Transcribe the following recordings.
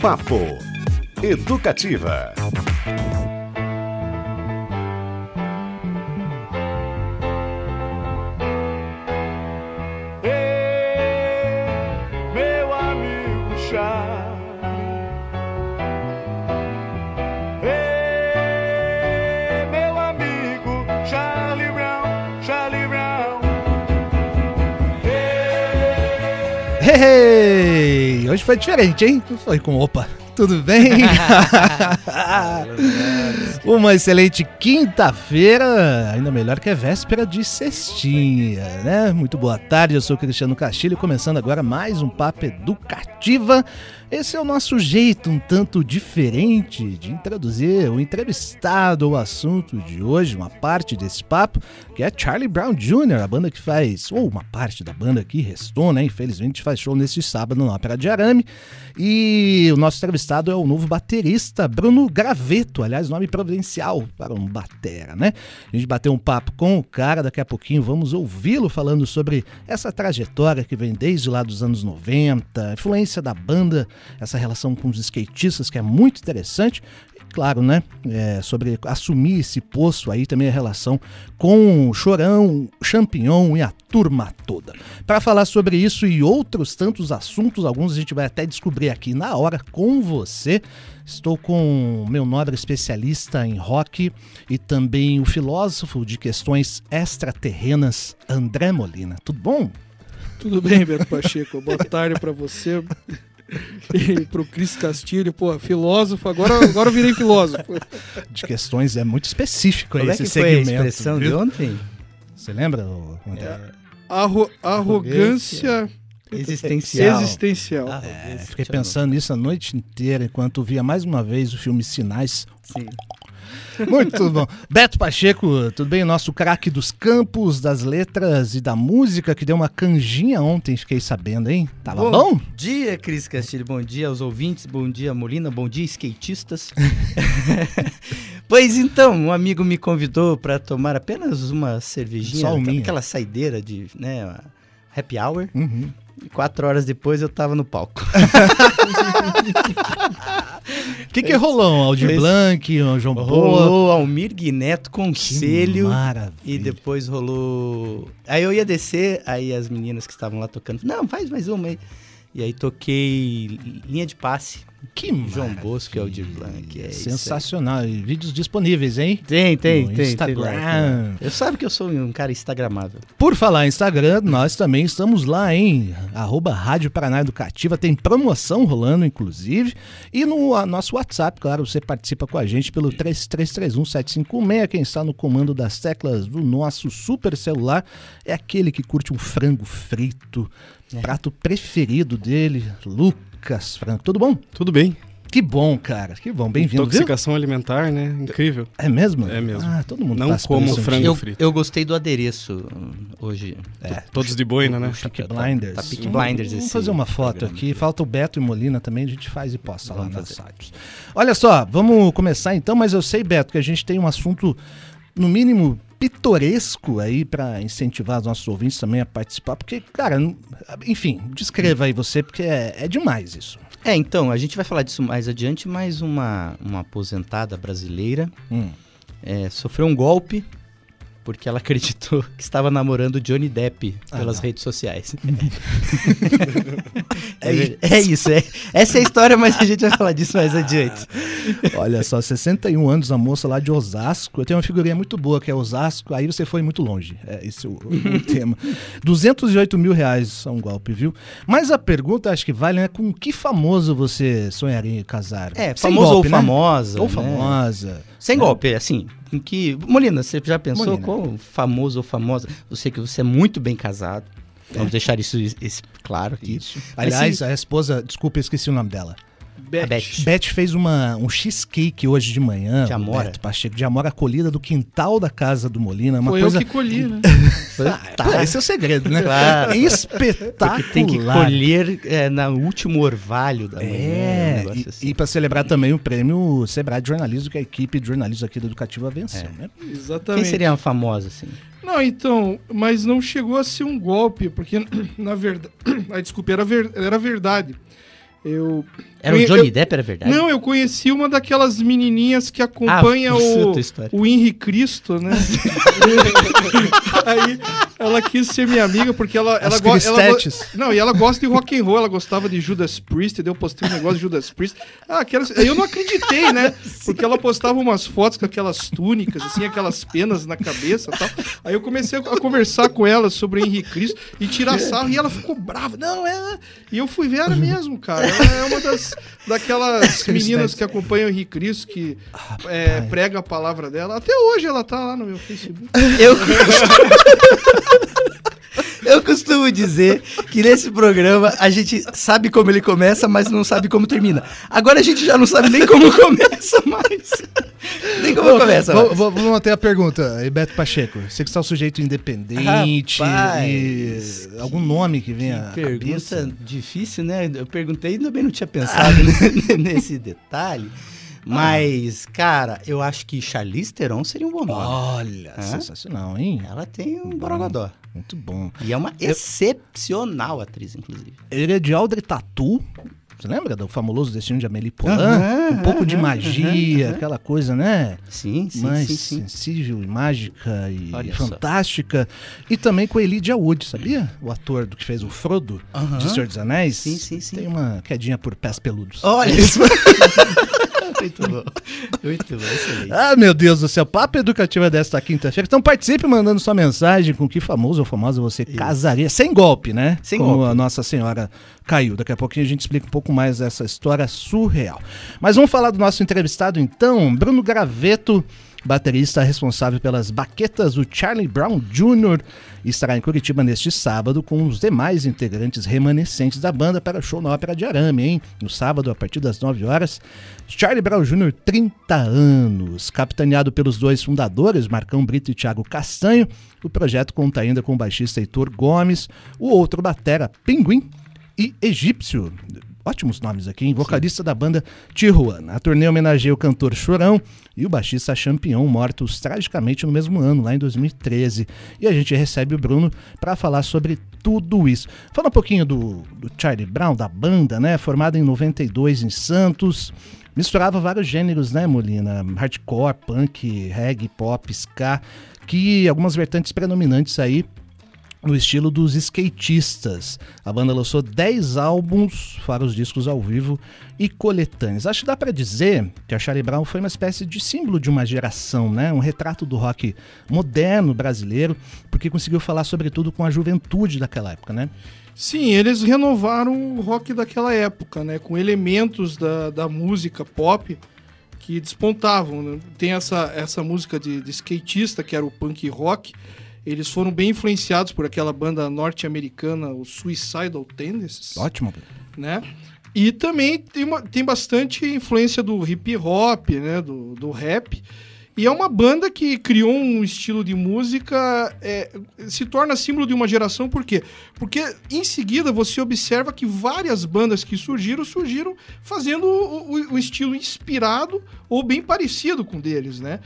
Papo Educativa. Hey, hoje foi diferente, hein? Foi com opa. Tudo bem? Uma excelente quinta-feira, ainda melhor que é véspera de sextinha, né? Muito boa tarde, eu sou o Cristiano Castilho, começando agora mais um Papo Educativa. Esse é o nosso jeito um tanto diferente de introduzir o entrevistado ao assunto de hoje, uma parte desse papo, que é Charlie Brown Jr., a banda que faz, ou uma parte da banda que restou, né? Infelizmente faz show nesse sábado na Ópera de Arame. E o nosso entrevistado é o novo baterista Bruno Graveto, aliás, nome providencial para um batera, né? A gente bateu um papo com o cara, daqui a pouquinho vamos ouvi-lo falando sobre essa trajetória que vem desde lá dos anos 90, a influência da banda, essa relação com os skatistas que é muito interessante. E claro, né? é, sobre assumir esse poço aí também a relação com Chorão, Champignon e a turma toda. Para falar sobre isso e outros tantos assuntos, alguns a gente vai até descobrir aqui na hora com você. Estou com meu nobre especialista em rock e também o filósofo de questões extraterrenas, André Molina. Tudo bom? Tudo bem, Beto Pacheco? Boa tarde pra você e pro Cris Castilho. Pô, filósofo, agora, agora eu virei filósofo. De questões é muito específico Como é esse que foi a segmento. expressão de viu? ontem? Você lembra, André? Arro- arrogância Existencial. existencial. Ah, É, fiquei pensando nisso a noite inteira enquanto via mais uma vez o filme Sinais. Sim. Muito bom. Beto Pacheco, tudo bem? O nosso craque dos campos, das letras e da música, que deu uma canjinha ontem, fiquei sabendo, hein? Tava bom? Bom dia, Cris Castilho. Bom dia aos ouvintes. Bom dia, Molina. Bom dia, skatistas. pois então, um amigo me convidou para tomar apenas uma cervejinha, Só uma. aquela saideira de, né, happy hour. Uhum. E quatro horas depois eu tava no palco. O que que rolou? Um Aldir Fez- Blanc, um João Boa? Rolou Almir Guineto Conselho. maravilha. E depois rolou. Aí eu ia descer, aí as meninas que estavam lá tocando, não, faz mais uma aí. E aí toquei linha de passe. Que João. Bosco e Aldir Blanc. É. Sensacional. Vídeos disponíveis, hein? Tem, tem, No tem. Instagram. tem lá. Eu sabe que eu sou um cara instagramável. Por falar em Instagram, nós também estamos lá, hein? Arroba Rádio Paraná Educativa, tem promoção rolando, inclusive. E no nosso WhatsApp, claro, você participa com a gente pelo 33317516. Quem está no comando das teclas do nosso super celular é aquele que curte um frango frito, É. prato preferido dele, Lucas Franco. Tudo bom? Tudo bem. Que bom, cara. Que bom. Bem-vindo, viu? Intoxicação alimentar, né? Incrível. É mesmo? É mesmo. Ah, todo mundo Não como frango. Eu, frito. eu gostei do adereço hum, hoje. É. Todos de boina, né? Peaky Tá- tá- Blinders. tá Peaky Vamos- Blinders Vamos esse fazer uma foto aqui. Falta o Beto e Molina também, a gente faz e posta lá Vamos nas fazer. sites. Olha só, vamos começar então, mas eu sei, Beto, que a gente tem um assunto, no mínimo, pitoresco aí para incentivar os nossos ouvintes também a participar, porque, cara, enfim, descreva aí você, porque é, é demais isso. É, então, a gente vai falar disso mais adiante, mas uma, uma aposentada brasileira Hum. é, sofreu um golpe porque ela acreditou que estava namorando Johnny Depp Ah, pelas não. redes sociais. é, ver- é isso, é, essa é a história, mas a gente vai falar disso mais adiante. Olha só, 61 anos, a moça lá de Osasco. Eu tenho uma figurinha muito boa que é Osasco, aí você foi muito longe. É esse o, o tema. 208 mil reais é um golpe, viu? Mas a pergunta, acho que vale, né? Com que famoso você sonharia em casar? É, Sem famoso golpe, ou né? famosa. Ou né? famosa. Sem golpe, assim. Que. Molina, você já pensou Molina. qual famoso ou famosa? Eu sei que você é muito bem casado. Vamos deixar isso, isso claro aqui. Isso. Aliás, a esposa, desculpa, eu esqueci o nome dela. Beth. A Beth. Beth fez uma, um cheesecake hoje de manhã. De amora? Beto Pacheco, de amora colhida do quintal da casa do Molina. Uma Foi coisa. eu que colhi, né? Ah, pô, esse é o segredo, né? Claro. Espetacular. Porque tem que colher é, na último orvalho da manhã. um É, negócio e, assim. e para celebrar também o prêmio Sebrae de Jornalismo, que a equipe de jornalismo aqui da Educativa venceu, É. né? Exatamente. Quem seria uma famosa, assim? Não, então, mas não chegou a ser um golpe, porque na verdade. Ai, desculpa, era, ver- era verdade. Eu. Era o Johnny eu- Depp, era verdade? Não, eu conheci uma daquelas menininhas que acompanha Ah, o, o Henri Cristo, né? Aí ela quis ser minha amiga porque ela, ela, As go- ela. Não, e ela gosta de rock and roll, ela gostava de Judas Priest, daí eu postei um negócio de Judas Priest. Ah, quero... Eu não acreditei, né? Porque ela postava umas fotos com aquelas túnicas, assim, aquelas penas na cabeça e tal. Aí eu comecei a conversar com ela sobre Henri Cristo e tirar sarro, e ela ficou brava. Não, é. E eu fui ver, era mesmo, cara. Ela é uma das daquelas meninas que acompanham o Henri Cristo, que é, prega a palavra dela. Até hoje ela tá lá no meu Facebook. Eu... Eu costumo dizer que nesse programa a gente sabe como ele começa, mas não sabe como termina. Agora a gente já não sabe nem como começa mais. Nem como começa Vamos- mais. Vamos manter a pergunta, Beto Pacheco. Você que está um sujeito independente Rapaz, e algum nome que venha à Pergunta cabeça? difícil, né? Eu perguntei e também não tinha pensado ne- nesse detalhe. Mas, cara, eu acho que Charlize Theron seria um bom nome. Olha, Hã? sensacional, hein? Ela tem um borogodó. Muito bom. E é uma excepcional atriz, inclusive. Ele é de Audrey Tatu. Você lembra do famoso Destino de Amélie Poulain? Aham, um pouco de magia, aham. aquela coisa, né? Sim, sim, Mais sim, sim. sensível e mágica e Olha só. fantástica. E também com Elijah Wood, sabia? O ator do que fez o Frodo de Senhor dos Anéis. Sim, sim, sim. Tem uma quedinha por pés peludos. Olha isso. Muito bom. Muito bom, excelente. Ah, meu Deus do céu, papo educativa desta quinta-feira. Então participe mandando sua mensagem com que famoso ou famosa você casaria. Sem golpe, né? Sem Como golpe. a Nossa Senhora caiu. Daqui a pouquinho a gente explica um pouco mais dessa história surreal. Mas vamos falar do nosso entrevistado então, Bruno Graveto, baterista responsável pelas baquetas do Charlie Brown Jr. Estará em Curitiba neste sábado com os demais integrantes remanescentes da banda para show na Ópera de Arame, hein? No sábado, a partir das 9 horas. Charlie Brown Jr., 30 anos. Capitaneado pelos dois fundadores, Marcão Brito e Thiago Castanho, o projeto conta ainda com o baixista Heitor Gomes, o outro batera Pinguim e Egípcio. Ótimos nomes aqui, hein? Vocalista da banda Tijuana. A turnê homenageia o cantor Chorão e o baixista Champion, mortos tragicamente no mesmo ano, lá em 2013. E a gente recebe o Bruno para falar sobre tudo isso. Fala um pouquinho do, do Charlie Brown, da banda, né? Formada em 92 em Santos. Misturava vários gêneros, né, Molina? Hardcore, punk, reggae, pop, ska, que algumas vertentes predominantes aí no estilo dos skatistas. A banda lançou 10 álbuns, fora os discos ao vivo e coletâneos. Acho que dá pra dizer que a Charlie Brown foi uma espécie de símbolo de uma geração, né? Um retrato do rock moderno brasileiro, porque conseguiu falar sobretudo com a juventude daquela época, né? Sim, eles renovaram o rock daquela época, né? Com elementos da, da música pop que despontavam. né? Tem essa, essa música de, de skatista, que era o punk rock. Eles foram bem influenciados por aquela banda norte-americana, o Suicidal Tendencies Ótimo. né? E também tem, uma, tem bastante influência do hip hop, né? Do, do rap. E é uma banda que criou um estilo de música, é, se torna símbolo de uma geração, por quê? Porque em seguida você observa que várias bandas que surgiram, surgiram fazendo o, o- o estilo inspirado ou bem parecido com deles, né?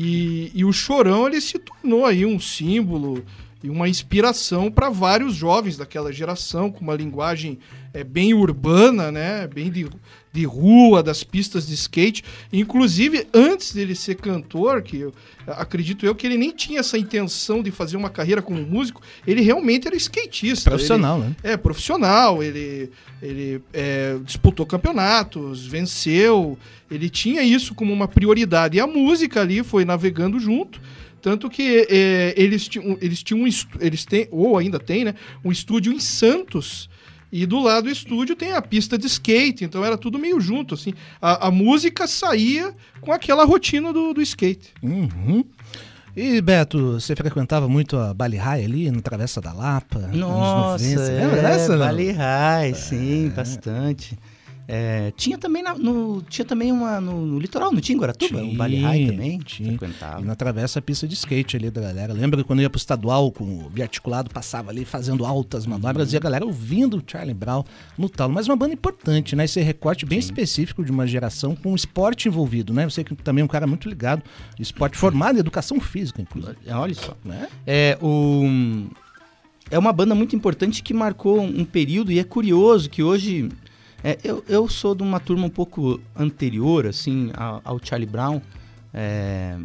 E, e o Chorão, ele se tornou aí um símbolo e uma inspiração para vários jovens daquela geração, com uma linguagem é, bem urbana, né? Bem de, de rua, das pistas de skate. Inclusive, antes dele ser cantor, que eu, acredito eu que ele nem tinha essa intenção de fazer uma carreira como músico, ele realmente era skatista. Profissional, né? Ele, é, profissional. Ele, ele é, disputou campeonatos, venceu. Ele tinha isso como uma prioridade. E a música ali foi navegando junto. Tanto que é, eles tinham, eles tinham um eles têm, ou ainda tem, né? Um estúdio em Santos. E do lado do estúdio tem a pista de skate, então era tudo meio junto, assim. A, a música saía com aquela rotina do, do skate. Uhum. E Beto, você frequentava muito a Bali High ali, no Travessa da Lapa? anos Nossa, 90, você lembra é, dessa? Vale High, sim, bastante. É, tinha também na- no, tinha também uma no, no litoral, não tinha em Guaratuba? um Vale High Tinha, também? tinha. Frequentava. E na travessa a pista de skate ali da galera. Lembra quando eu ia pro estadual com o biarticulado, passava ali fazendo altas manobras e a galera ouvindo o Charlie Brown no talo. Mas uma banda importante, né? Esse recorte bem específico de uma geração com esporte envolvido, né? Você que também é um cara muito ligado, esporte formado em educação física, inclusive. Olha só. Né? É, o, é uma banda muito importante que marcou um período e é curioso que hoje É, eu, eu sou de uma turma um pouco anterior, assim, ao, ao Charlie Brown, é,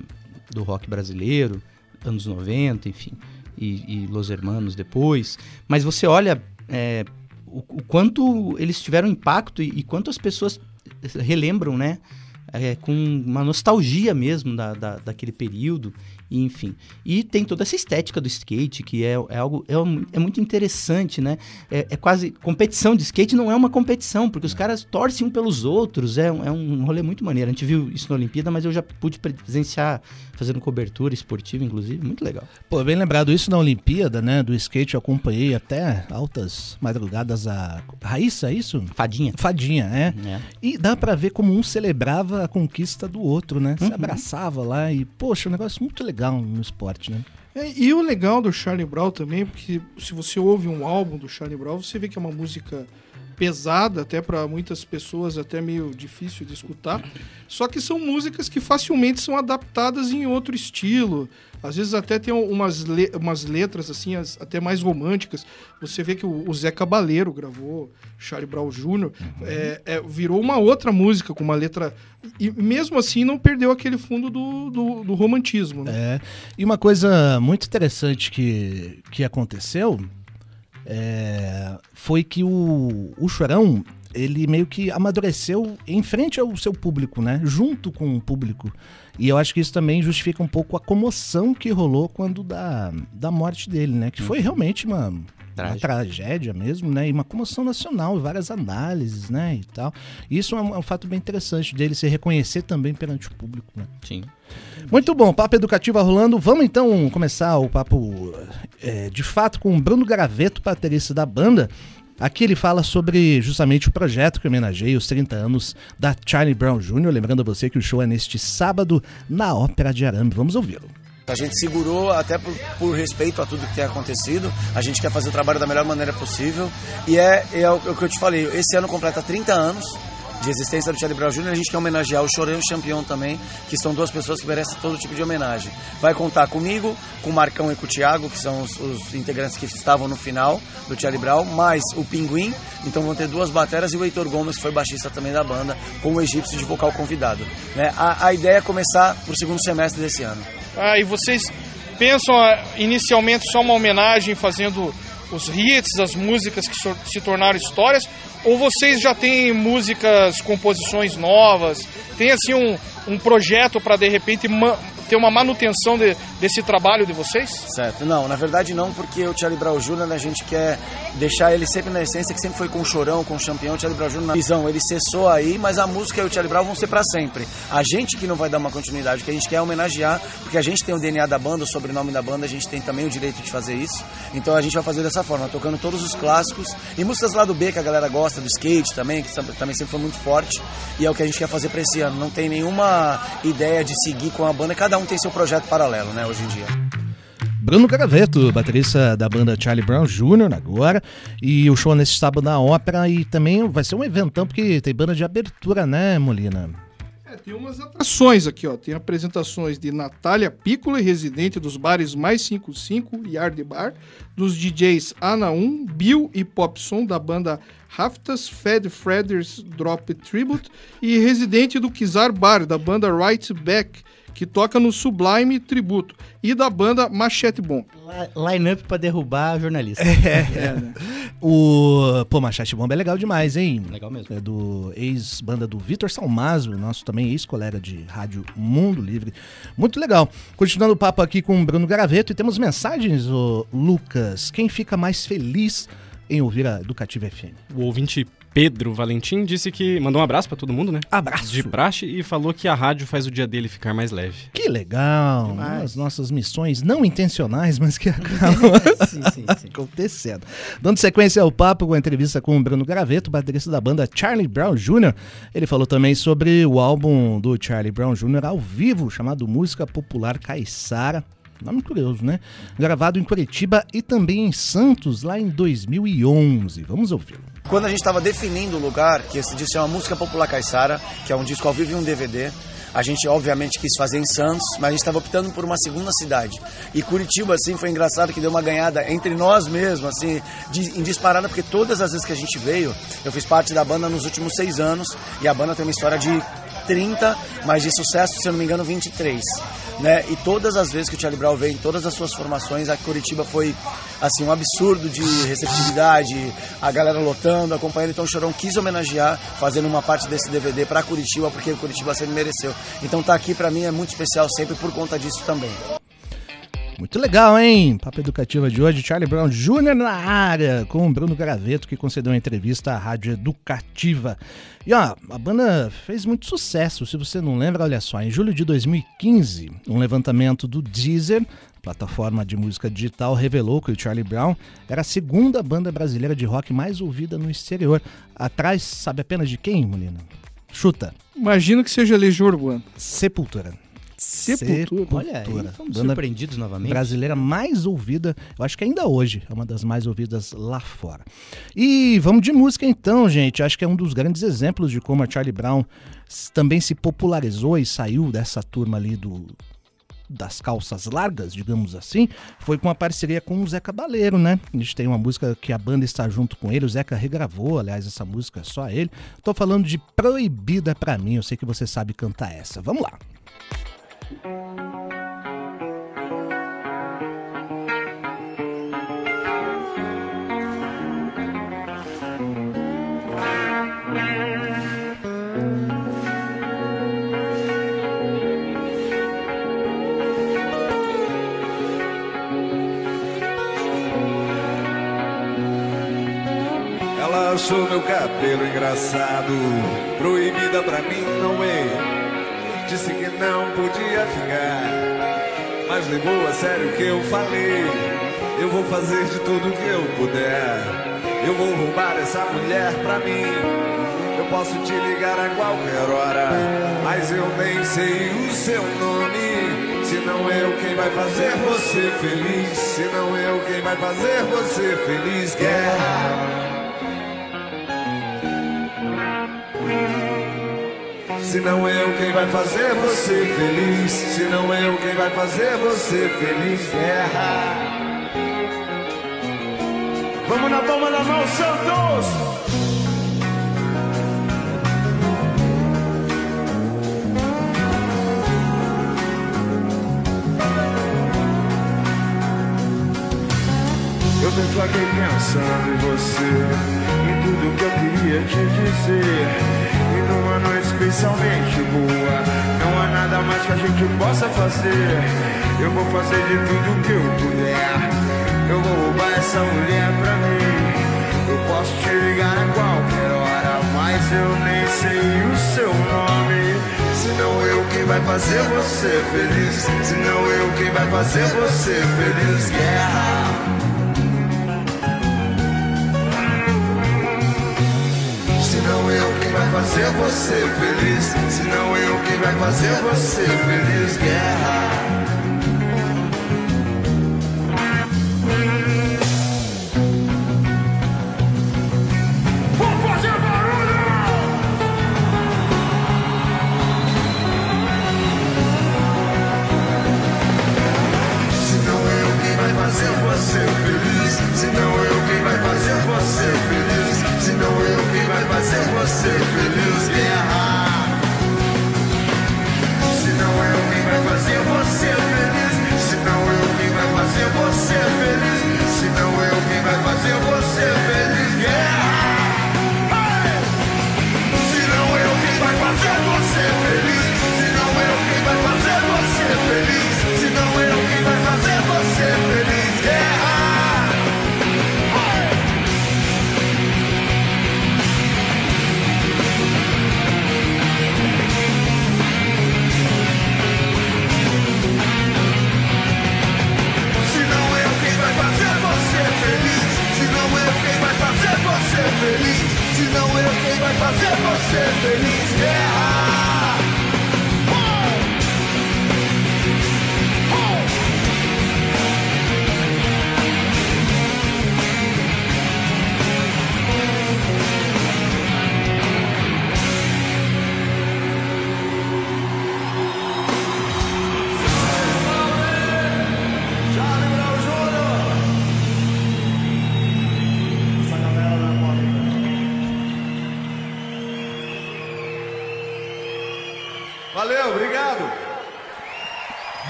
do rock brasileiro, anos 90, enfim, e, e Los Hermanos depois. Mas você olha é, o, o quanto eles tiveram impacto e, e quanto as pessoas relembram, né? É, com uma nostalgia mesmo da, da, daquele período, enfim. E tem toda essa estética do skate, que é, é algo é, é muito interessante, né? É, é quase. Competição de skate não é uma competição, porque os caras torcem um pelos outros, é, um- é um rolê muito maneiro. A gente viu isso na Olimpíada, mas eu já pude presenciar fazendo cobertura esportiva, inclusive, muito legal. Pô, bem lembrado isso na Olimpíada, né? Do skate eu acompanhei até altas madrugadas a Raíssa, é isso? Fadinha. Fadinha, é. É. E dá pra ver como um celebrava a conquista do outro, né? Se Uhum. abraçava lá e, poxa, um negócio muito legal no esporte, né? É, e o legal do Charlie Brown também, porque se você ouve um álbum do Charlie Brown, você vê que é uma música pesada, até para muitas pessoas até meio difícil de escutar. Só que são músicas que facilmente são adaptadas em outro estilo. Às vezes até tem umas, le- umas letras assim, as- até mais românticas. Você vê que o, o Zé Cabaleiro gravou Charlie Brown Jr. É, é, virou uma outra música com uma letra e mesmo assim não perdeu aquele fundo do, do, do romantismo, né? É. E uma coisa muito interessante que, que aconteceu é, foi que o, o Chorão, ele meio que amadureceu em frente ao seu público, né? Junto com o público. E eu acho que isso também justifica um pouco a comoção que rolou quando da, da morte dele, né? Que foi realmente uma, uma tragédia mesmo, né? E uma comoção nacional, várias análises, né? E tal. E isso é um, é um fato bem interessante dele se reconhecer também perante o público, né? Sim. Muito bom, papo educativo rolando. Vamos então começar o papo é, de fato com o Bruno Garaveto, baterista da banda. Aqui ele fala sobre justamente o projeto que homenageia os 30 anos da Charlie Brown Jr. Lembrando a você que o show é neste sábado na Ópera de Arame. Vamos ouvi-lo. A gente segurou até por, por respeito a tudo que tem acontecido. A gente quer fazer o trabalho da melhor maneira possível. E é, é o, o que eu te falei, esse ano completa 30 anos de existência do Charlie Brown Jr. A gente quer homenagear o Chorão e o Champion também, que são duas pessoas que merecem todo tipo de homenagem. Vai contar comigo, com o Marcão e com o Thiago, que são os, os integrantes que estavam no final do Charlie Brown, mais o Pinguim. Então vão ter duas bateras e o Heitor Gomes, que foi baixista também da banda, com o egípcio de vocal convidado. Né? A, a ideia é começar pro segundo semestre desse ano. Ah, e vocês pensam ah, inicialmente só uma homenagem fazendo os hits, as músicas que se tornaram histórias, ou vocês já têm músicas, composições novas? Tem assim um, um projeto para de repente ter uma manutenção de- desse trabalho de vocês? Certo, não, na verdade não, porque o Charlie Brown Jr. a gente quer deixar ele sempre na essência, que sempre foi com o Chorão, com o Champião, o Charlie Brown Jr. na visão, ele cessou aí, mas a música e o Charlie Brown vão ser pra sempre. A gente que não vai dar uma continuidade, o que a gente quer é homenagear, porque a gente tem o DNA da banda, o sobrenome da banda, a gente tem também o direito de fazer isso, então a gente vai fazer dessa forma, tocando todos os clássicos e músicas lá do B que a galera gosta, do skate também, que também sempre foi muito forte, e é o que a gente quer fazer pra esse ano. Não tem nenhuma ideia de seguir com a banda, cada um tem seu projeto paralelo, né, hoje em dia. Bruno Garaveto, baterista da banda Charlie Brown Jr. agora. E o show nesse sábado na Ópera. E também vai ser um eventão, porque tem banda de abertura, né, Molina? É, tem umas atrações aqui, ó. Tem apresentações de Natália Piccolo, residente dos bares Mais 55 e Yard Bar, dos DJs Ana 1, Bill e Popson, da banda Raftas, Fed Fredders Drop Tribute, e residente do Kizar Bar, da banda Right Back, que toca no Sublime Tributo, e da banda Machete Bom. Li- Line-up pra derrubar jornalista. O. Pô, Machete Bomba é legal demais, hein? Legal mesmo. É do ex-banda do Vitor Salmazo, nosso também ex-colega de rádio Mundo Livre. Muito legal. Continuando o papo aqui com o Bruno Garaveto, e temos mensagens, ô, Lucas. Quem fica mais feliz em ouvir a Educativa FM? O ouvinte Pedro Valentim disse que mandou um abraço pra todo mundo, né? Abraço! De praxe e falou que a rádio faz o dia dele ficar mais leve. Que legal! Demais. As nossas missões não intencionais, mas que acabam sim, sim, sim. acontecendo. Dando sequência ao papo com a entrevista com o Bruno Graveto, baterista da banda Charlie Brown Jr. Ele falou também sobre o álbum do Charlie Brown Jr. ao vivo, chamado Música Popular Caiçara. Nome curioso, né? Gravado em Curitiba e também em Santos, lá em 2011. Vamos ouvi-lo. Quando a gente estava definindo o lugar, que esse disco é uma música popular caiçara, que é um disco ao vivo e um DVD, a gente obviamente quis fazer em Santos, mas a gente estava optando por uma segunda cidade. E Curitiba, assim, foi engraçado que deu uma ganhada entre nós mesmos, assim, de, em disparada, porque todas as vezes que a gente veio, eu fiz parte da banda nos últimos seis anos, e a banda tem uma história de 30, mas de sucesso, se eu não me engano, 23. Né? E todas as vezes que o Charlie Brown veio, em todas as suas formações, a Curitiba foi assim um absurdo de receptividade, a galera lotando, acompanhando. Então o Chorão quis homenagear, fazendo uma parte desse DVD para Curitiba, porque o Curitiba sempre mereceu. Então tá aqui para mim é muito especial sempre por conta disso também. Muito legal, hein? Papo Educativa de hoje, Charlie Brown Jr. na área, com o Bruno Garaveto, que concedeu uma entrevista à Rádio Educativa. E ó, a banda fez muito sucesso, se você não lembra, olha só, em julho de 2015, um levantamento do Deezer, plataforma de música digital, revelou que o Charlie Brown era a segunda banda brasileira de rock mais ouvida no exterior. Atrás, sabe apenas de quem, Molina? Chuta. Imagino que seja Legião Urbana. Sepultura. Sepultura. Olha aí, fomos Banda surpreendidos novamente. brasileira mais ouvida, eu acho que ainda hoje é uma das mais ouvidas lá fora. E vamos de música então, gente. Acho que é um dos grandes exemplos de como a Charlie Brown também se popularizou e saiu dessa turma ali do das calças largas, digamos assim, foi com a parceria com o Zé Cabaleiro, né? A gente tem uma música que a banda está junto com ele, o Zeca regravou, aliás, essa música é só ele. Tô falando de Proibida Pra Mim, eu sei que você sabe cantar essa. Vamos lá. Ela achou meu cabelo engraçado, proibida pra mim não é. Disse que não podia ficar, mas levou a sério o que eu falei. Eu vou fazer de tudo que eu puder. Eu vou roubar essa mulher pra mim. Eu posso te ligar a qualquer hora, mas eu nem sei o seu nome. Se não eu quem vai fazer você feliz, se não eu quem vai fazer você feliz, guerra. Se não eu quem vai fazer você feliz, se não eu quem vai fazer você feliz, guerra. Vamos na palma da mão, Santos! Eu me flagrei pensando em você, em tudo que eu queria te dizer. Especialmente boa, não há nada mais que a gente possa fazer. Eu vou fazer de tudo que eu puder. Eu vou roubar essa mulher pra mim. Eu posso te ligar a qualquer hora, mas eu nem sei o seu nome. Se não eu quem vai fazer você feliz, se não eu quem vai fazer você feliz, guerra. Se fazer você feliz, se não eu quem vai fazer você feliz, guerra.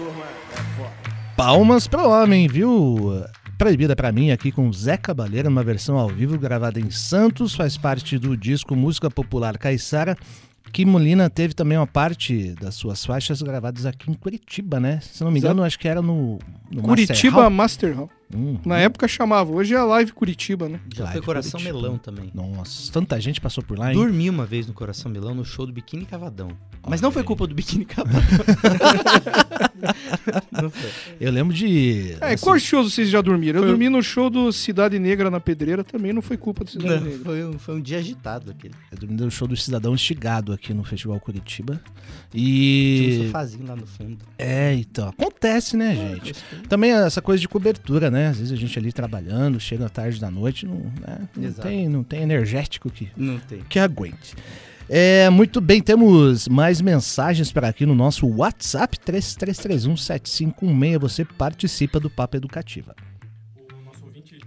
Turma é foda. Palmas pro homem, viu? Proibida pra mim aqui com Zé Cabaleiro, numa versão ao vivo gravada em Santos, faz parte do disco Música Popular Caiçara. Que Molina teve também uma parte das suas faixas gravadas aqui em Curitiba, né? Se não me engano, acho que era no, no Curitiba Master Master Hall. Hall. Hum, Na época chamava, hoje é a Live Curitiba, né? Já Live foi Coração Curitiba. Melão também. Nossa, tanta gente passou por lá, hein? Dormi uma vez no Coração Melão no show do Biquíni Cavadão. Mas não foi culpa do Biquíni Cavadão. Eu lembro de. É, assim, quais shows vocês já dormiram? Eu dormi no show do Cidade Negra na Pedreira, também não foi culpa do Cidade Não, Negra. foi, um, foi um dia agitado aquele. Eu dormi no show do Cidadão Estigado aqui no Festival Curitiba. Tinha um E. sofazinho lá no fundo. É, então. Acontece, né, gente? Também essa coisa de cobertura, né? Às vezes a gente ali trabalhando, chega à tarde da noite, não, né? não, tem, não tem energético que, Não tem. que aguente. É, muito bem, temos mais mensagens para aqui no nosso WhatsApp 33317516. Você participa do Papo Educativa.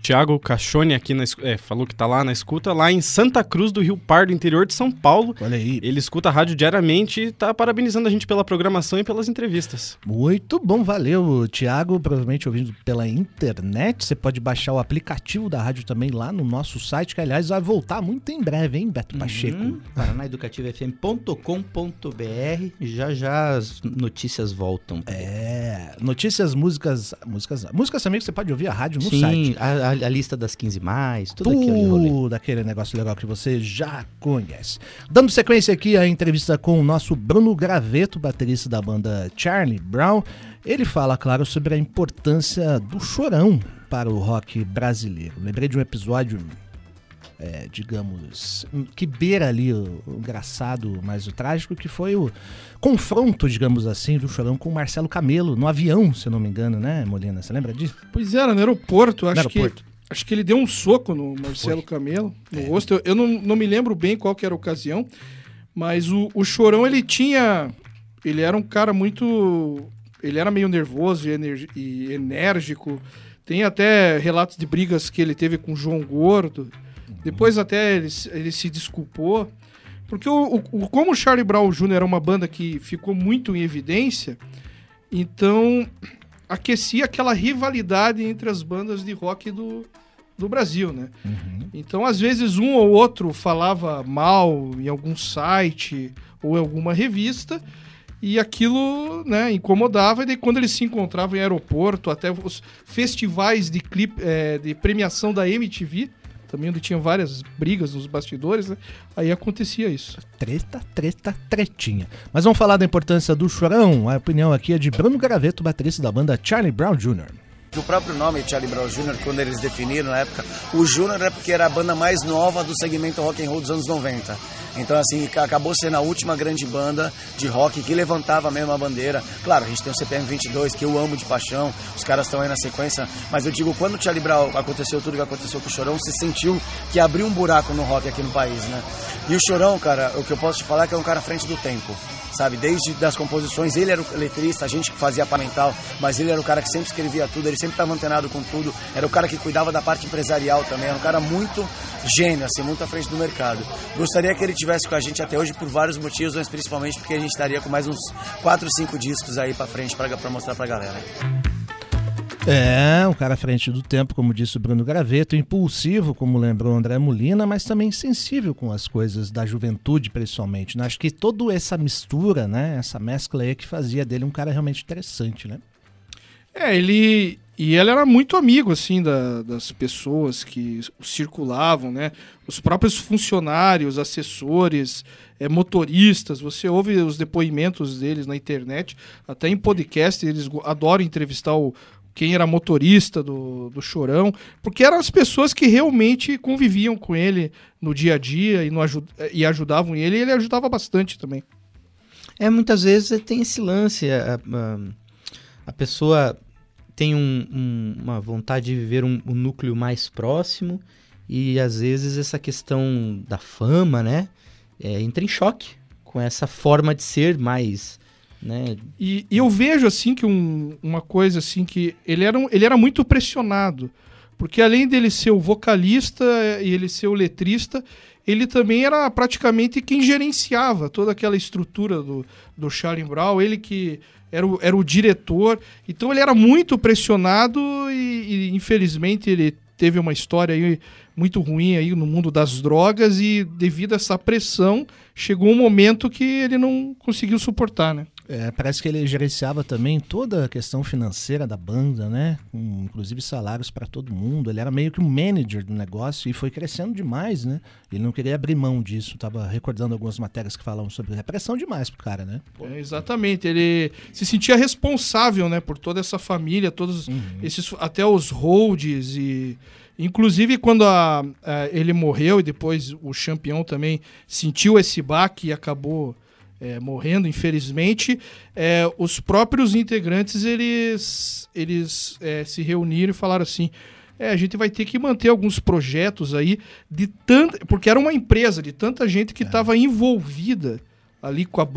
Tiago Cachone aqui na, é, falou que tá lá na escuta, lá em Santa Cruz do Rio Pardo, interior de São Paulo. Olha aí. Ele escuta a rádio diariamente e tá parabenizando a gente pela programação e pelas entrevistas. Muito bom, valeu, Tiago. Provavelmente ouvindo pela internet. Você pode baixar o aplicativo da rádio também lá no nosso site, que aliás vai voltar muito em breve, hein, Beto Pacheco? Uhum. paranaeducativofm.com.br Já já as notícias voltam. É, notícias, músicas, músicas, músicas também que você pode ouvir a rádio no Sim, site. a, a- a lista das 15 mais, tudo. Tudo aquele negócio legal que você já conhece. Dando sequência aqui à entrevista com o nosso Bruno Graveto, baterista da banda Charlie Brown. Ele fala, claro, sobre a importância do chorão para o rock brasileiro. Lembrei de um episódio, é, digamos, que beira ali o, o engraçado, mais o trágico, que foi o confronto, digamos assim, do chorão com o Marcelo Camelo, no avião, se eu não me engano, né, Molina? Você lembra disso? Pois era, no aeroporto, acho No que. aeroporto. Acho que ele deu um soco no Marcelo Camelo, no É. rosto. Eu, eu não, não me lembro bem qual que era a ocasião, mas o, o Chorão, ele tinha... Ele era um cara muito... Ele era meio nervoso e, e enérgico. Tem até relatos de brigas que ele teve com o João Gordo. Depois até ele, se- ele se desculpou. Porque o, o- como o Charlie Brown Jr. era uma banda que ficou muito em evidência, então aquecia aquela rivalidade entre as bandas de rock do, do Brasil, né? Então, às vezes, um ou outro falava mal em algum site ou em alguma revista e aquilo né, incomodava. E daí, quando eles se encontravam em aeroporto, até os festivais de, clipe, eh, de premiação da MTV, também onde tinha várias brigas nos bastidores, né? aí acontecia isso. Treta, treta, tretinha. Mas vamos falar da importância do chorão. A opinião aqui é de Bruno Graveto, baterista da banda Charlie Brown Jr. O próprio nome Charlie Brown Jr., quando eles definiram na época, o Júnior é porque era a banda mais nova do segmento rock and roll dos anos 90. Então, assim, ca- acabou sendo a última grande banda de rock que levantava mesmo a bandeira. Claro, a gente tem o CPM 22, que eu amo de paixão, os caras estão aí na sequência, mas eu digo, quando o Charlie Brown aconteceu tudo que aconteceu com o Chorão, se sentiu que abriu um buraco no rock aqui no país, né? E o Chorão, cara, o que eu posso te falar é que é um cara à frente do tempo sabe? Desde das composições, ele era o letrista, a gente que fazia para mental, mas ele era o cara que sempre escrevia tudo, ele sempre estava antenado com tudo, era o cara que cuidava da parte empresarial também, era um cara muito gênio, assim, muito à frente do mercado. Gostaria que ele tivesse com a gente até hoje por vários motivos, mas principalmente porque a gente estaria com mais uns 4, 5 discos aí para frente para mostrar pra galera. É, um cara à frente do tempo, como disse o Bruno Graveto, impulsivo, como lembrou André Molina, mas também sensível com as coisas da juventude, principalmente. né? Acho que toda essa mistura, né, essa mescla aí que fazia dele um cara realmente interessante, né? É, ele. E ele era muito amigo, assim, da- das pessoas que circulavam, né? Os próprios funcionários, assessores, eh, motoristas. Você ouve os depoimentos deles na internet, até em podcast, eles adoram entrevistar o, quem era motorista do, do Chorão, porque eram as pessoas que realmente conviviam com ele no dia a dia e, no e ajudavam ele, e ele ajudava bastante também. É, muitas vezes tem esse lance, a, a- a pessoa tem um- um- uma vontade de viver um, um núcleo mais próximo e às vezes essa questão da fama, né, é, entra em choque com essa forma de ser mais, né, E, e eu vejo assim que um- uma coisa assim que ele era, um- ele era muito pressionado Porque além dele ser o vocalista e ele ser o letrista, ele também era praticamente quem gerenciava toda aquela estrutura do, do Charlie Brown, ele que era o, era o diretor. Então ele era muito pressionado e, e infelizmente ele teve uma história aí muito ruim aí no mundo das drogas e devido a essa pressão chegou um momento que ele não conseguiu suportar, né? É, parece que ele gerenciava também toda a questão financeira da banda, né? Com, inclusive salários para todo mundo. Ele era meio que um manager do negócio e foi crescendo demais, né? Ele não queria abrir mão disso. Tava recordando algumas matérias que falavam sobre repressão demais pro cara, né? É, exatamente. Ele se sentia responsável, né, por toda essa família, todos uhum. esses até os holds e Inclusive, quando a, a, ele morreu e depois o campeão também sentiu esse baque e acabou é, morrendo, infelizmente, é, os próprios integrantes eles, eles é, se reuniram e falaram assim: é, a gente vai ter que manter alguns projetos aí de tanta. Porque era uma empresa de tanta gente que estava é. envolvida ali com a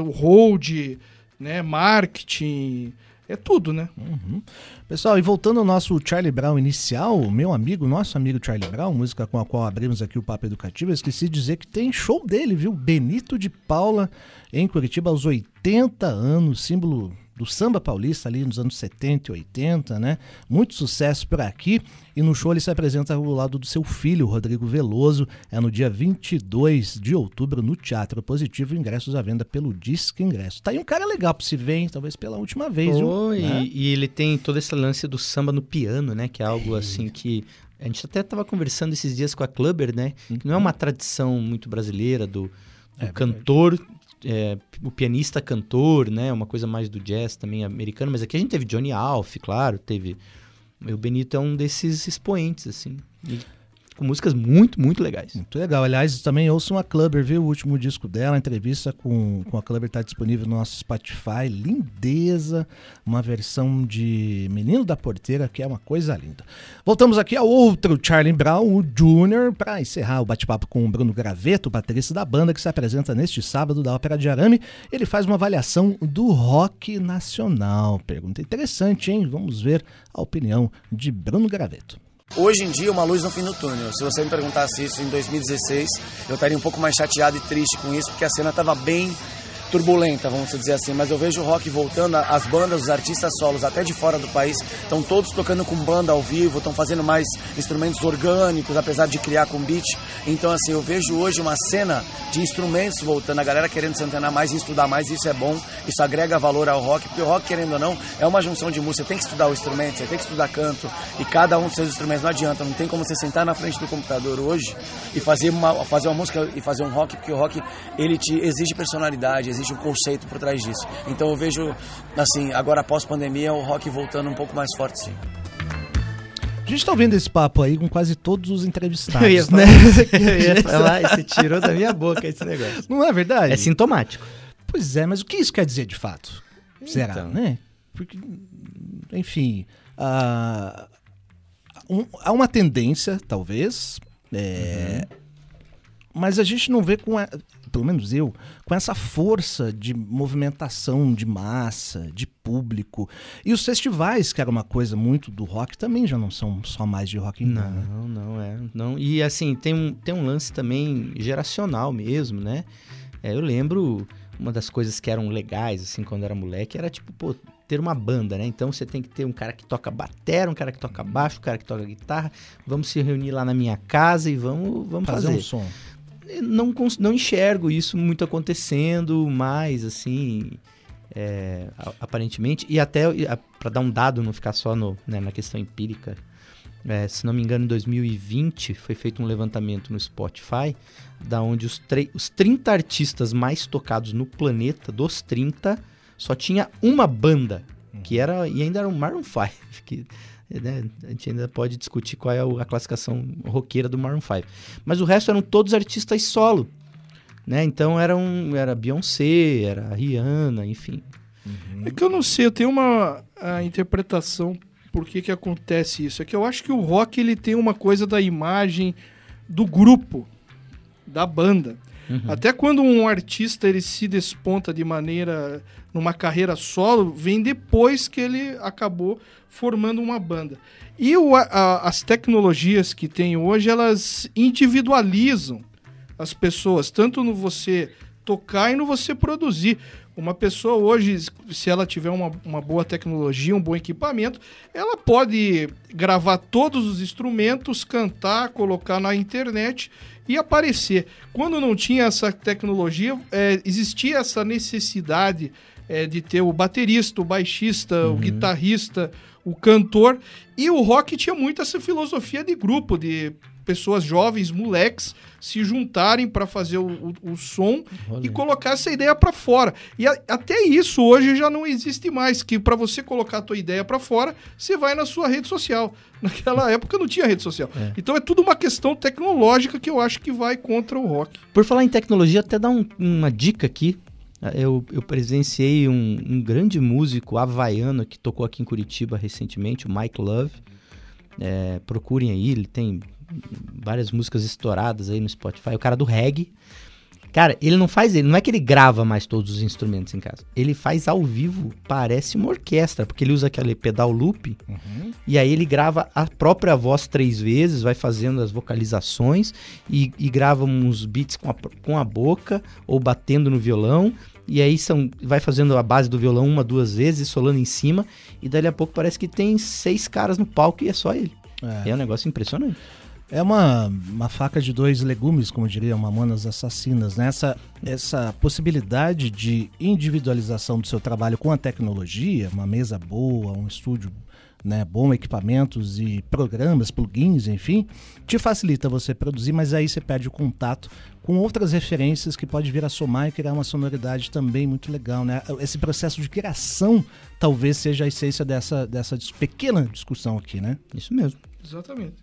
o hold, né, marketing. É tudo, né? Uhum. Pessoal, e voltando ao nosso Charlie Brown inicial, meu amigo, nosso amigo Charlie Brown, música com a qual abrimos aqui o Papo Educativo, esqueci de dizer que tem show dele, viu? Benito de Paula, em Curitiba, aos 80 anos, símbolo do samba paulista ali nos anos 70 e 80, né? Muito sucesso por aqui. E no show ele se apresenta ao lado do seu filho, Rodrigo Veloso. É no dia 22 de outubro no Teatro Positivo. Ingressos à venda pelo Disque Ingresso. Tá aí um cara legal pra se ver, hein? Talvez pela última vez, oh, viu? Né? E, e, ele tem todo esse lance do samba no piano, né? Que é algo é. assim que a gente até estava conversando esses dias com a Clubber, né? Que não é uma tradição muito brasileira do, do é cantor é, o pianista cantor, né? Uma coisa mais do jazz também americano, mas aqui a gente teve Johnny Alf, claro, teve. O Benito é um desses expoentes, assim. E com músicas muito, muito legais. Muito legal. Aliás, também ouçam a Clubber, viu? O último disco dela, a entrevista com, com a Clubber está disponível no nosso Spotify. Lindeza, uma versão de Menino da Porteira, que é uma coisa linda. Voltamos aqui ao outro Charlie Brown, o Junior, para encerrar o bate-papo com o Bruno Graveto, baterista da banda, que se apresenta neste sábado da Ópera de Arame. Ele faz uma avaliação do rock nacional. Pergunta interessante, hein? Vamos ver a opinião de Bruno Graveto. Hoje em dia, uma luz no fim do túnel. Se você me perguntasse isso em 2016, eu estaria um pouco mais chateado e triste com isso, porque a cena estava bem turbulenta, vamos dizer assim, mas eu vejo o rock voltando, as bandas, os artistas solos, até de fora do país, estão todos tocando com banda ao vivo, estão fazendo mais instrumentos orgânicos, apesar de criar com beat. Então, assim, eu vejo hoje uma cena de instrumentos voltando, a galera querendo se antenar mais e estudar mais, isso é bom, isso agrega valor ao rock, porque o rock, querendo ou não, é uma junção de música, você tem que estudar o instrumento, você tem que estudar canto, e cada um dos seus instrumentos não adianta, não tem como você sentar na frente do computador hoje e fazer uma, fazer uma música e fazer um rock, porque o rock, ele te exige personalidade, existe um conceito por trás disso. Então eu vejo, assim, agora após pandemia, o rock voltando um pouco mais forte, sim. A gente tá ouvindo esse papo aí com quase todos os entrevistados, eu ia né? eu ia falar, você tirou da minha boca esse negócio. Não é verdade? É sintomático. Pois é, mas o que isso quer dizer de fato? Será, então. né? Porque, enfim, uh, um, há uma tendência, talvez, é, uhum. mas a gente não vê com... A, pelo menos eu, com essa força de movimentação de massa, de público. E os festivais, que era uma coisa muito do rock, também já não são só mais de rock and roll. Não, né? não é. Não. E assim, tem um, tem um lance também geracional mesmo, né? É, eu lembro uma das coisas que eram legais, assim, quando era moleque, era tipo, pô, ter uma banda, né? Então você tem que ter um cara que toca bateria, um cara que toca baixo, um cara que toca guitarra. Vamos se reunir lá na minha casa e vamos, vamos fazer, fazer. um som não, não enxergo isso muito acontecendo mais, assim, é, aparentemente. E até para dar um dado, não ficar só no, né, na questão empírica, é, se não me engano, em 2020 foi feito um levantamento no Spotify, da onde os, os 30 artistas mais tocados no planeta, dos 30, só tinha uma banda, que uhum. era, e ainda era o Maroon 5, que né? A gente ainda pode discutir qual é a classificação roqueira do Maroon 5. Mas o resto eram todos artistas solo. Né? Então eram, era Beyoncé, era Rihanna, enfim. Uhum. É que eu não sei, eu tenho uma interpretação por que, que acontece isso. É que eu acho que o rock ele tem uma coisa da imagem do grupo, da banda. Até quando um artista ele se desponta de maneira numa carreira solo, vem depois que ele acabou formando uma banda. E o, a- as tecnologias que tem hoje, elas individualizam as pessoas, tanto no você tocar e no você produzir. Uma pessoa hoje, se ela tiver uma, uma boa tecnologia, um bom equipamento, ela pode gravar todos os instrumentos, cantar, colocar na internet e aparecer. Quando não tinha essa tecnologia, é, existia essa necessidade é, de ter o baterista, o baixista, o guitarrista, o cantor. E o rock tinha muito essa filosofia de grupo, de pessoas jovens, moleques, se juntarem para fazer o, o- o som e colocar essa ideia para fora. E a- até isso hoje já não existe mais, que para você colocar a tua ideia para fora, você vai na sua rede social. Naquela época não tinha rede social. Então é tudo uma questão tecnológica que eu acho que vai contra o rock. Por falar em tecnologia, até dar um- uma dica aqui. Eu, eu presenciei um, um grande músico havaiano que tocou aqui em Curitiba recentemente, o Mike Love. É, procurem aí, ele tem várias músicas estouradas aí no Spotify. O cara do reggae. Cara, ele não faz ele, não é que ele grava mais todos os instrumentos em casa. Ele faz ao vivo, parece uma orquestra, porque ele usa aquele pedal loop e aí ele grava a própria voz três vezes, vai fazendo as vocalizações e, e grava uns beats com a, com a boca ou batendo no violão. E aí são, vai fazendo a base do violão uma, duas vezes, solando em cima. E dali a pouco parece que tem seis caras no palco e é só ele. É, um negócio impressionante. É uma, uma faca de dois legumes, como diriam Mamonas Assassinas, né? Essa, essa possibilidade de individualização do seu trabalho com a tecnologia, uma mesa boa, um estúdio né, bom, equipamentos e programas, plugins, enfim, te facilita você produzir, mas aí você perde o contato com outras referências que pode vir a somar e criar uma sonoridade também muito legal, né? Esse processo de criação talvez seja a essência dessa, dessa pequena discussão aqui, né? Isso mesmo. Exatamente.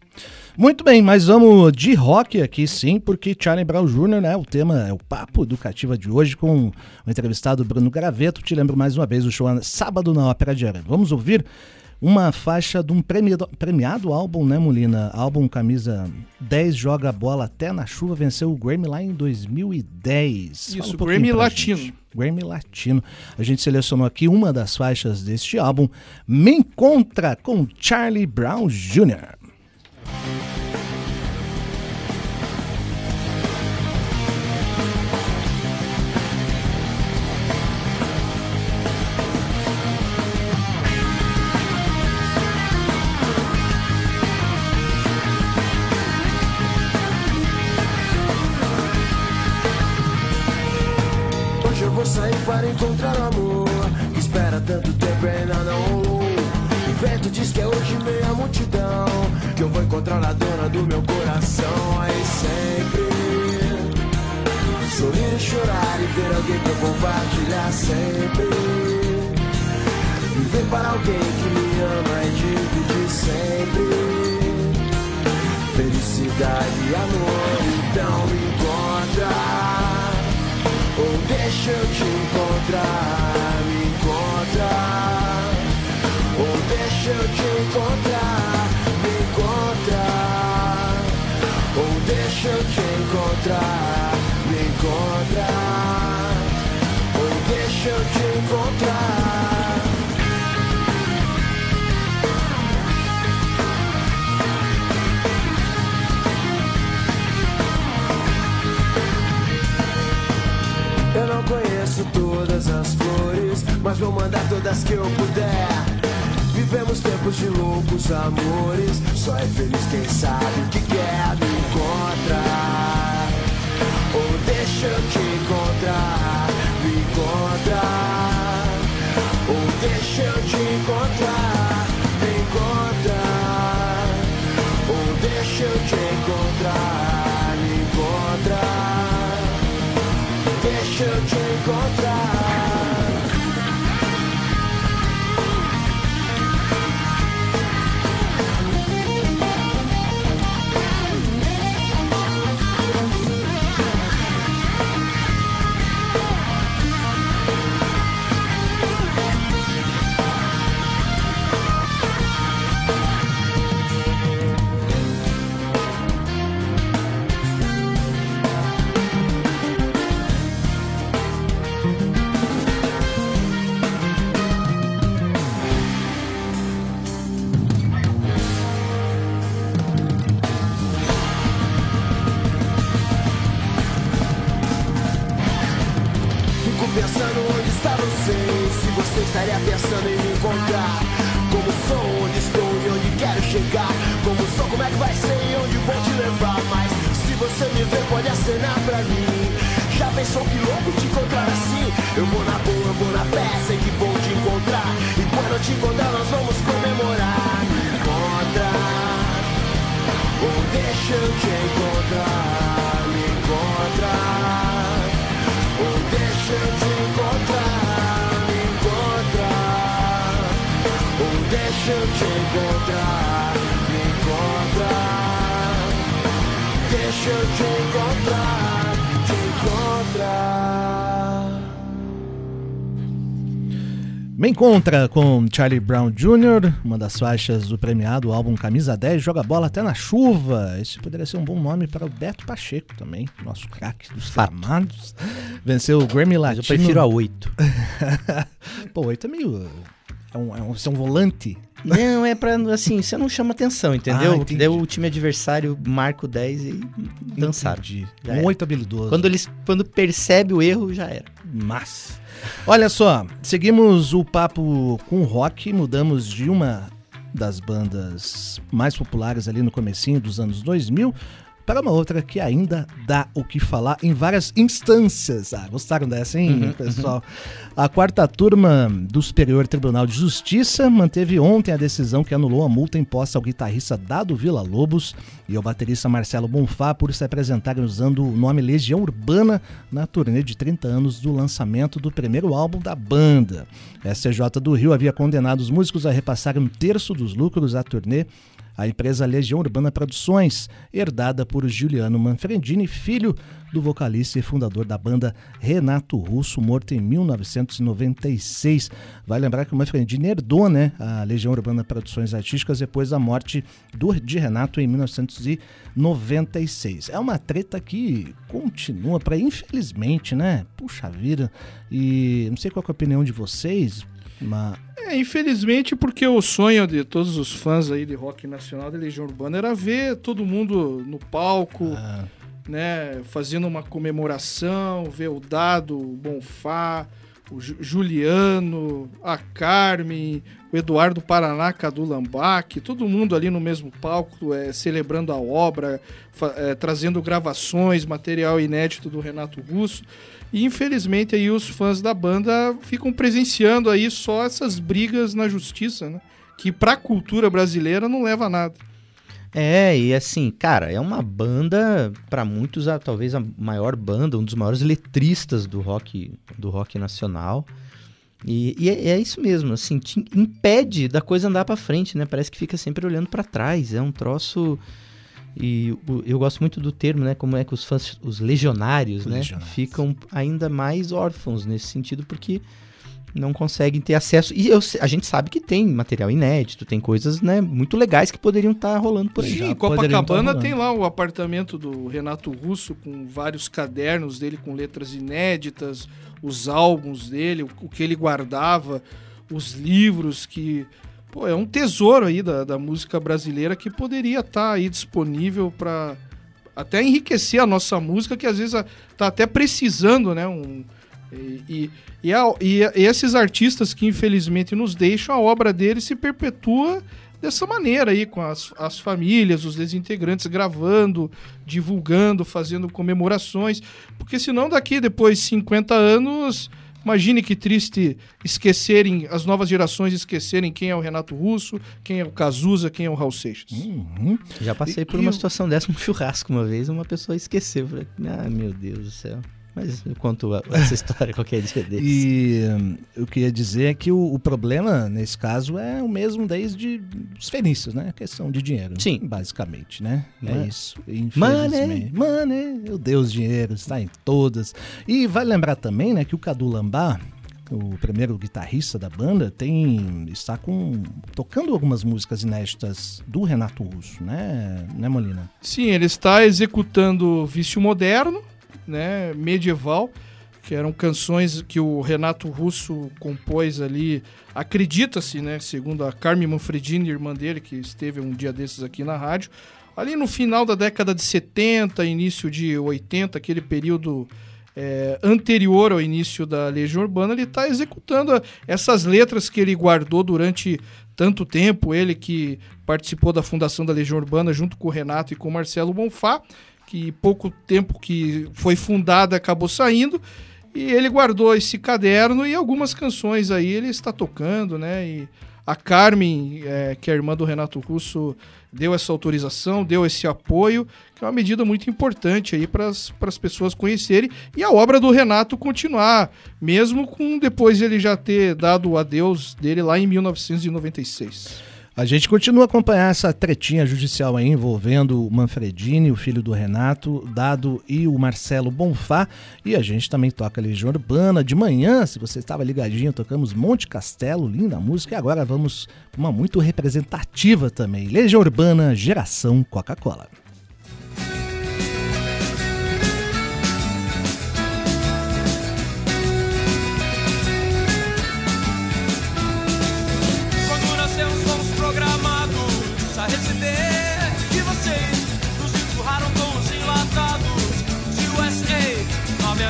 Muito bem, mas vamos de rock aqui sim, porque Charlie Brown Jr., né? O tema é o papo educativa de hoje com o entrevistado Bruno Graveto. Te lembro mais uma vez o show sábado na Ópera de Arara. Vamos ouvir uma faixa de um premiado, premiado álbum, né, Molina? Álbum Camisa 10 Joga Bola Até na Chuva, venceu o Grammy lá em 2010. Fala Isso, um Grammy Latino. gente. Grammy Latino. A gente selecionou aqui uma das faixas deste álbum, Me Encontra com Charlie Brown Jr. Thank you. Eu vou encontrar a dona do meu coração. Aí sempre sorrir chorar e ter alguém pra compartilhar sempre. Viver para alguém que me ama e dividir sempre. Felicidade e amor, então me encontra. Ou deixa eu te encontrar, me encontra. Ou deixa eu te encontrar, deixa eu te encontrar, me encontra. Ou deixa eu te encontrar. Eu não conheço todas as flores, mas vou mandar todas que eu puder. Vivemos tempos de loucos amores, só é feliz quem sabe o que quer. Encontrar, ou deixa eu te encontrar, me encontrar, ou deixa eu te encontrar, me encontrar, ou deixa eu te encontrar, me encontrar. Deixa eu te encontrar. Encontra com Charlie Brown Jr., uma das faixas do premiado álbum Camisa 10, Joga Bola Até na Chuva. Esse poderia ser um bom nome para o Beto Pacheco também, nosso craque dos Fato. gramados. Venceu o Grammy Mas Latino. eu prefiro a 8. Pô, oito é meio... É um, é um, você é um volante. Não, é pra, assim, você não chama atenção, entendeu? Ah, Porque entendi. daí o time adversário marca o 10 e dançaram. Entendi. Oito habilidoso. Quando eles quando percebe o erro, já era. Mas. Olha só, seguimos o papo com rock, mudamos de uma das bandas mais populares ali no comecinho dos anos 2000 para uma outra que ainda dá o que falar em várias instâncias. Ah, gostaram dessa, hein, pessoal? A quarta turma do Superior Tribunal de Justiça manteve ontem a decisão que anulou a multa imposta ao guitarrista Dado Vila Lobos e ao baterista Marcelo Bonfá por se apresentarem usando o nome Legião Urbana na turnê de 30 anos do lançamento do primeiro álbum da banda. A STJ do Rio havia condenado os músicos a repassarem um terço dos lucros à turnê a empresa Legião Urbana Produções, herdada por Giuliano Manfredini, filho do vocalista e fundador da banda Renato Russo, morto em 1996. Vai lembrar que o Manfredini herdou né, a Legião Urbana Produções Artísticas depois da morte do, de Renato em 1996. É uma treta que continua para, infelizmente, né? Puxa vida. E não sei qual é a opinião de vocês, mas É, infelizmente, porque o sonho de todos os fãs aí de rock nacional da Legião Urbana era ver todo mundo no palco, ah, né, fazendo uma comemoração, ver o Dado, o Bonfá, o Ju- Juliano, a Carmen, o Eduardo Paraná, Cadu Lambac, todo mundo ali no mesmo palco, é, celebrando a obra, é, trazendo gravações, material inédito do Renato Russo. E infelizmente aí os fãs da banda ficam presenciando aí só essas brigas na justiça, né? Que pra cultura brasileira não leva a nada. É, e assim, cara, é uma banda, pra muitos, a, talvez a maior banda, um dos maiores letristas do rock, do rock nacional. E, e é, é isso mesmo, assim, impede da coisa andar pra frente, né? Parece que fica sempre olhando pra trás. É um troço. E o- eu gosto muito do termo, né? Como é que os fãs, os legionários, né? Legionários. Ficam ainda mais órfãos nesse sentido, porque não conseguem ter acesso. E eu a gente sabe que tem material inédito, tem coisas né, muito legais que poderiam estar rolando por aí. Sim, já tá Copacabana rolando. tem lá o apartamento do Renato Russo com vários cadernos dele com letras inéditas, os álbuns dele, o, o que ele guardava, os livros que. Pô, é um tesouro aí da, da música brasileira que poderia estar aí disponível para até enriquecer a nossa música, que às vezes a- tá até precisando, né? Um, e, e, a- e esses artistas que infelizmente nos deixam, a obra deles se perpetua dessa maneira aí, com as, as famílias, os desintegrantes gravando, divulgando, fazendo comemorações, porque senão daqui depois de 50 anos, imagine que triste esquecerem, as novas gerações esquecerem quem é o Renato Russo, quem é o Cazuza, quem é o Raul Seixas. Uhum. Já passei por e uma o- situação dessa num churrasco uma vez, uma pessoa esqueceu. Falei, ah, meu Deus do céu. Mas eu conto a- essa história qualquer dia desse. E hum, eu queria dizer é que o, o problema, nesse caso, é o mesmo desde os fenícios, né? Questão de dinheiro. Sim. Basicamente, né? É Money. isso. Infelizmente. Money. O Deus dinheiro está em todas. E vai lembrar também, né, que o Cadu Lambá, o primeiro guitarrista da banda, tem está com tocando algumas músicas inéditas do Renato Russo, né, né Molina? Sim, ele está executando Vício Moderno, né, medieval, que eram canções que o Renato Russo compôs ali, acredita-se, né, segundo a Carmen Manfredini, irmã dele, que esteve um dia desses aqui na rádio, ali no final da década de 70, início de 80, aquele período é, anterior ao início da Legião Urbana, ele está executando essas letras que ele guardou durante tanto tempo. Ele que participou da fundação da Legião Urbana junto com o Renato e com o Marcelo Bonfá, que pouco tempo que foi fundada acabou saindo. E ele guardou esse caderno e algumas canções aí ele está tocando, né? E a Carmen, é, que é a irmã do Renato Russo, deu essa autorização, deu esse apoio, que é uma medida muito importante aí para as pessoas conhecerem e a obra do Renato continuar, mesmo com depois ele já ter dado o adeus dele lá em 1996. A gente continua a acompanhar essa tretinha judicial aí envolvendo o Manfredini, o filho do Renato, Dado e o Marcelo Bonfá. E a gente também toca Legião Urbana. De manhã, se você estava ligadinho, tocamos Monte Castelo, linda música. E agora vamos com uma muito representativa também. Legião Urbana, geração Coca-Cola.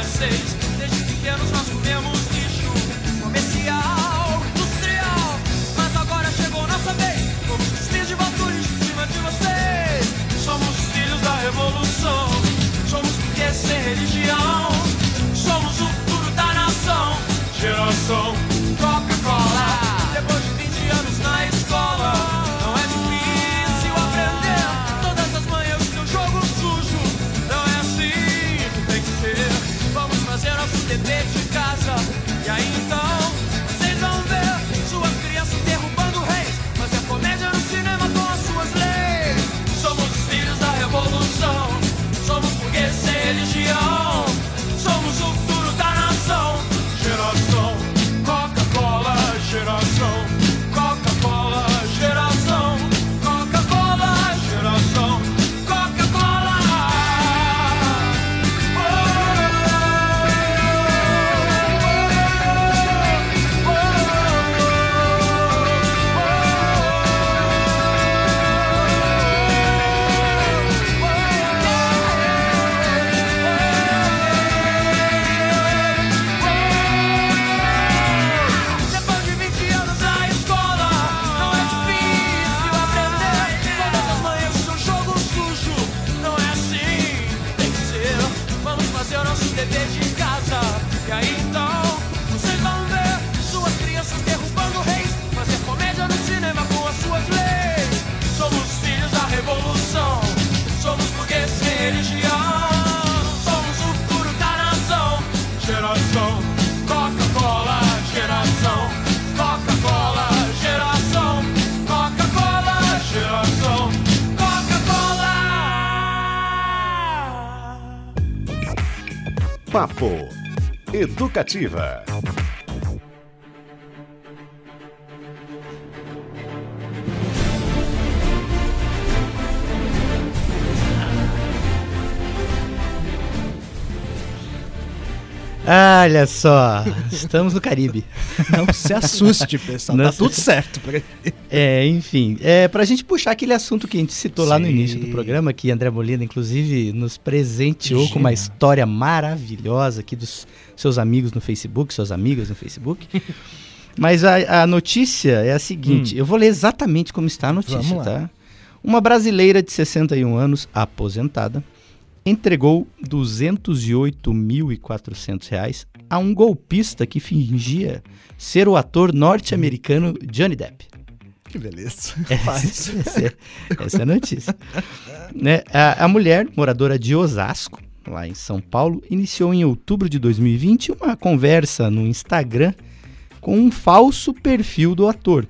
Às 6. Desde pequenos nós comemos lixo comercial, industrial. Mas agora chegou nossa vez. Somos os filhos de em cima de vocês. Somos os filhos da revolução. Somos porque sem religião. Educativa. Olha só, estamos no Caribe. Não se assuste, pessoal. Não tá se- tudo certo. É, enfim, é, pra gente puxar aquele assunto que a gente citou lá no Sim. início do programa, que André Molina, inclusive, nos presenteou com uma história maravilhosa aqui dos seus amigos no Facebook, suas amigas no Facebook. Mas a, a notícia é a seguinte, eu vou ler exatamente como está a notícia, Hum. Tá? Uma brasileira de 61 anos, aposentada, entregou 208.400 reais a um golpista que fingia ser o ator norte-americano Johnny Depp. Que beleza. Essa, essa é, essa é a notícia. Né, A, a mulher, moradora de Osasco, lá em São Paulo, iniciou em outubro de 2020 uma conversa no Instagram com um falso perfil do ator.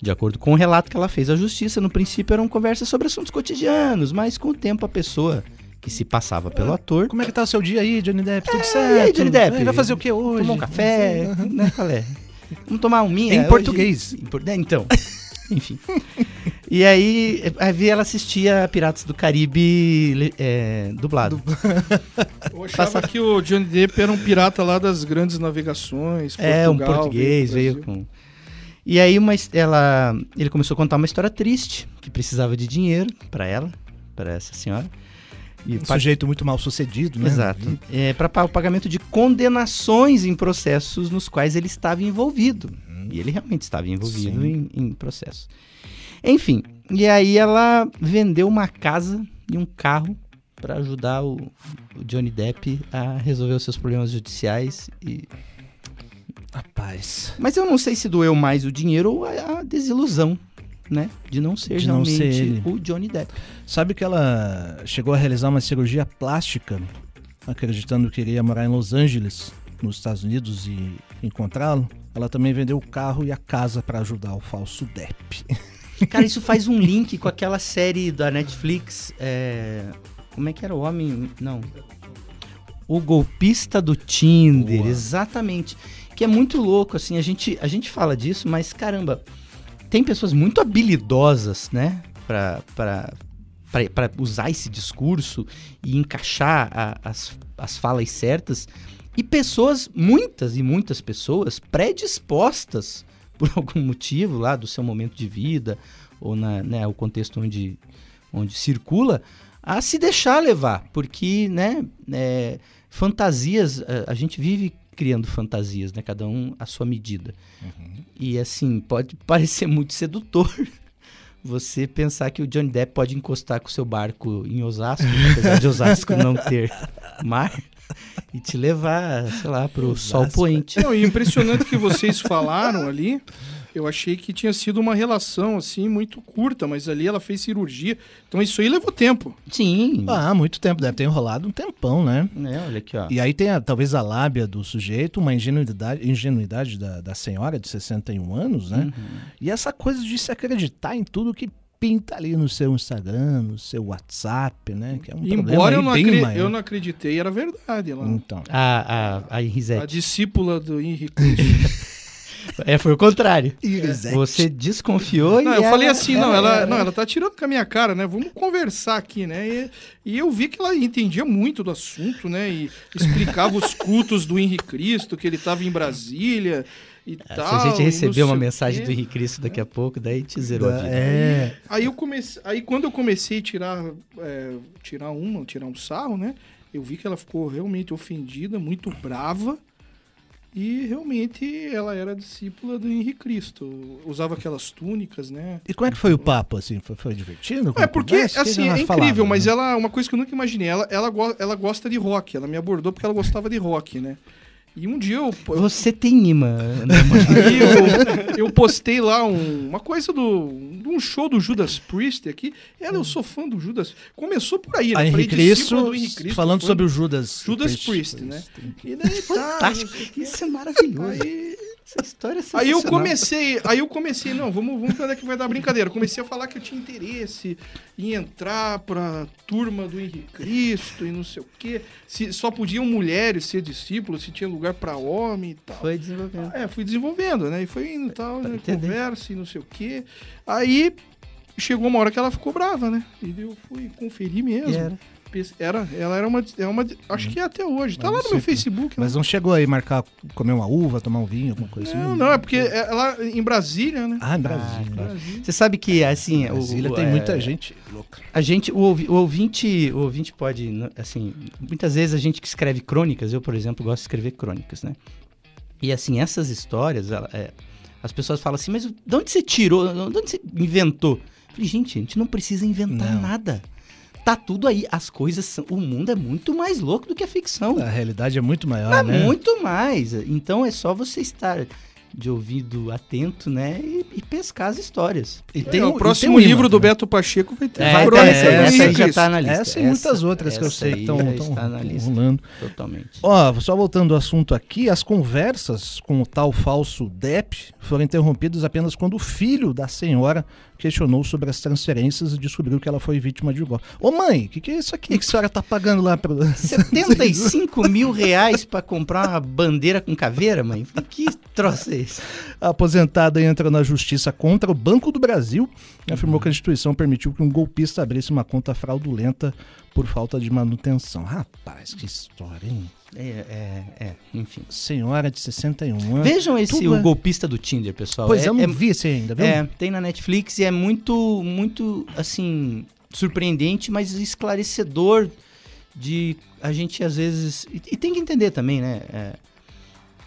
De acordo com o relato que ela fez à justiça, no princípio eram conversas sobre assuntos cotidianos, mas com o tempo a pessoa que se passava pelo ator Como é que tá o seu dia aí, Johnny Depp? Tudo É, certo? e aí, Johnny Depp? É, Vai fazer o que hoje? tomou um café, né, é? Vamos tomar um minha Em hoje? português. É, Então, enfim. E aí, aí ela assistia Piratas do Caribe é, dublado. Eu achava Passa- que o Johnny Depp era um pirata lá das grandes navegações. É, um Portugal, português, veio com... E aí uma, ela, ele começou a contar uma história triste, que precisava de dinheiro para ela, para essa senhora. E Um pa- sujeito muito mal sucedido, né? Exato. É, para o pagamento de condenações em processos nos quais ele estava envolvido. E ele realmente estava envolvido em, em processos. Enfim, e aí ela vendeu uma casa e um carro para ajudar o, o Johnny Depp a resolver os seus problemas judiciais. E... Rapaz. Mas eu não sei se doeu mais o dinheiro ou a, a desilusão, né? De não ser De não realmente ser o Johnny Depp. Sabe que ela chegou a realizar uma cirurgia plástica, acreditando que iria morar em Los Angeles, nos Estados Unidos, e encontrá-lo? Ela também vendeu o carro e a casa para ajudar o falso Depp. Cara, isso faz um link com aquela série da Netflix. é, Como é que era o homem? Não. O golpista do Tinder, exatamente. Que é muito louco, assim, a gente, a gente fala disso, mas caramba, tem pessoas muito habilidosas, né? Pra, usar esse discurso e encaixar a- as, as falas certas. E pessoas, muitas e muitas pessoas, predispostas por algum motivo lá do seu momento de vida ou na, né, o contexto onde, onde circula, a se deixar levar, porque, né, é, fantasias, a, a gente vive criando fantasias, né, cada um à sua medida. E assim, pode parecer muito sedutor você pensar que o Johnny Depp pode encostar com o seu barco em Osasco, apesar de Osasco não ter mar, e te levar, sei lá, pro sol poente. Não, e impressionante que vocês falaram ali. Eu achei que tinha sido uma relação assim muito curta, mas ali ela fez cirurgia. Então isso aí levou tempo. Sim. Ah, muito tempo, deve ter enrolado um tempão, né? É, olha aqui, ó. E aí tem a- talvez a lábia do sujeito, uma ingenuidade, ingenuidade da, da senhora de 61 anos, né? Uhum. E essa coisa de se acreditar em tudo que pinta ali no seu Instagram, no seu WhatsApp, né? Que é um problema embora aí eu não, bem acre- maior. eu não acreditei, era verdade. Ela, Então. A, a, a a discípula do Henrique. É, foi o contrário. Irisete. Você desconfiou Não, e eu ela- falei assim, não, é, ela, é. não, ela tá tirando com a minha cara, né? Vamos conversar aqui, né? E, e eu vi que ela entendia muito do assunto, né? E explicava os cultos do Henrique Cristo, que ele tava em Brasília e Se tal. a gente receber uma mensagem quê. do Henrique Cristo daqui a pouco, daí te zerou a vida. É. Aí eu comecei, aí quando eu comecei a tirar, é, tirar uma, tirar um sarro, né? Eu vi que ela ficou realmente ofendida, muito brava. E realmente ela era discípula do Henrique Cristo. Usava aquelas túnicas, né? E como é que foi o papo, assim? Foi, foi divertido? É porque, Conversa? Assim, é falava, incrível, mas né? ela, uma coisa que eu nunca imaginei, ela, ela, ela gosta de rock, ela me abordou porque ela gostava de rock, né? E um dia eu, Você tem imã, né, eu, eu postei lá um- uma coisa do de um show do Judas Priest aqui. Ela, eu sou fã do Judas. Começou por aí, A né? Henrique Falei, Cristo, Cristo, falando sobre o Judas. Judas Priest, né? E daí tá, Fantástico. Isso é maravilhoso. Aí, Essa história é aí eu comecei, aí eu comecei, não, vamos, vamos ver onde é que vai dar brincadeira. Comecei a falar que eu tinha interesse em entrar pra turma do Henrique Cristo e não sei o quê. Se só podiam mulheres ser discípulos, se tinha lugar pra homem e tal. Foi desenvolvendo. É, fui desenvolvendo, né? E foi indo e tal, né? conversa e não sei o quê. Aí chegou uma hora que ela ficou brava, né? E eu fui conferir mesmo. E era. Era, ela era uma, é uma. Acho que é até hoje. Tá lá no meu Facebook. Mas né? não chegou aí marcar, comer uma uva, tomar um vinho, alguma coisa assim? Não, não, é porque ela em Brasília, né? Ah, em Brasília. Brasília. Você sabe que, assim... o- Brasília o- tem é, muita gente louca. A gente, o, o ouvinte, o ouvinte pode, assim, muitas vezes a gente que escreve crônicas, eu, por exemplo, gosto de escrever crônicas, né? E assim, essas histórias, ela- é, as pessoas falam assim, mas de onde você tirou, de onde você inventou? Eu falei, gente, a gente não precisa inventar Não. nada. Tá tudo aí, as coisas são, o mundo é muito mais louco do que a ficção. A realidade é muito maior, É né? muito mais. Então é só você estar de ouvido atento, né? E, e pescar as histórias. E É, um- o próximo tem um livro imã do. Beto Pacheco vai ter É, vai essa, essa aí já tá na lista. Essa e muitas outras que eu sei que estão rolando. Totalmente. Ó, só voltando ao assunto aqui, as conversas com o tal falso Depp foram interrompidas apenas quando o filho da senhora questionou sobre as transferências e descobriu que ela foi vítima de golpe. Ô mãe, o que, que é isso aqui que a senhora tá pagando lá pro... 75 mil reais pra comprar uma bandeira com caveira, mãe? Que troço é esse? A aposentada entra na justiça contra o Banco do Brasil e afirmou que a instituição permitiu que um golpista abrisse uma conta fraudulenta por falta de manutenção. Rapaz, que história, hein? É, é, é, enfim. Senhora de 61 anos. Vejam esse Tudo o é- golpista do Tinder, pessoal. Pois é, eu não é- vi esse ainda, viu? É, tem na Netflix e é muito, muito, assim, surpreendente, mas esclarecedor de a gente às vezes. E, e tem que entender também, né? é,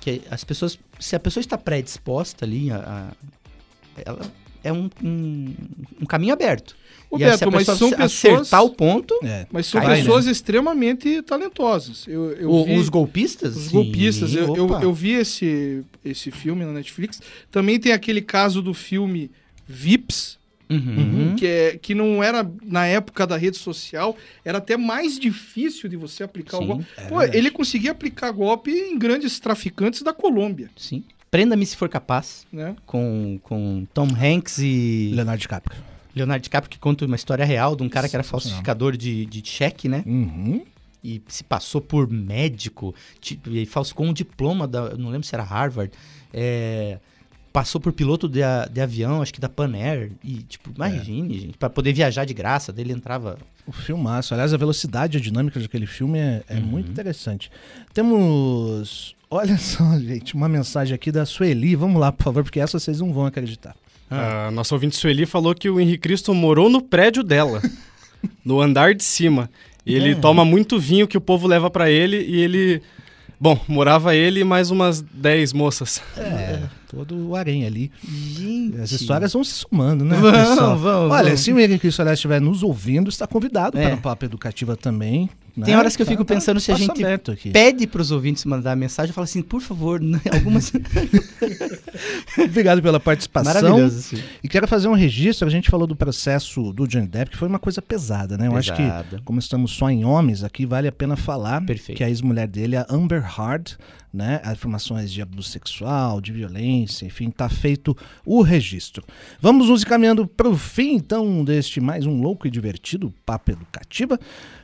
que as pessoas. Se a pessoa está predisposta ali, a, a- ela é um, um, um caminho aberto. Ô, e Beto, mas são acertar pessoas- o ponto. É. Mas são Cai, pessoas extremamente talentosas. Eu, eu o- vi- os golpistas? Os Sim, golpistas. Eu, eu, eu vi esse, esse filme na Netflix. Também tem aquele caso do filme Vips, Uhum. que, é, que não era na época da rede social, era até mais difícil de você aplicar o Sim, golpe. é Pô, ele conseguia aplicar golpe em grandes traficantes da Colômbia, Sim. Prenda-me se for capaz. né? Com, com Tom Hanks e Leonardo DiCaprio. Leonardo DiCaprio, que conta uma história real de um cara que era falsificador de, de cheque, né? Uhum. e se passou por médico, tipo, e falsificou um diploma da, não lembro se era Harvard, é, passou por piloto de, a- de avião, acho que da Pan Air, e tipo, imagine, gente, pra poder viajar de graça, dele entrava... O filmaço. Aliás, a velocidade e a dinâmica daquele filme é, é Uhum. muito interessante. Temos. Olha só, gente, uma mensagem aqui da Sueli. Vamos lá, por favor, porque essa vocês não vão acreditar. A nossa ouvinte Sueli falou que o Henrique Cristo morou no prédio dela, no andar de cima. E ele É. toma muito vinho que o povo leva pra ele e ele. Bom, morava ele e mais umas 10 moças. É, todo o aranha ali. Gente... As histórias vão se somando, né, Vão, pessoal? vão, Olha, vão. se o Henrique Cristo Aliás estiver nos ouvindo, está convidado É. para o Papo Educativa também. né? Tem horas que eu Tá- fico tá pensando se a gente pede pros ouvintes mandar mensagem, eu falo assim, por favor, né, algumas... Obrigado pela participação. Maravilhoso, assim. E quero fazer um registro. A gente falou do processo do Johnny Depp, que foi uma coisa pesada, né? Eu acho Pesada. que, como estamos só em homens aqui, vale a pena falar Perfeito. que a ex-mulher dele, a Amber Heard, né? Afirmações de abuso sexual, de violência, enfim, tá feito o registro. Vamos nos encaminhando para o fim, então, deste mais um louco e divertido Papo Educativa.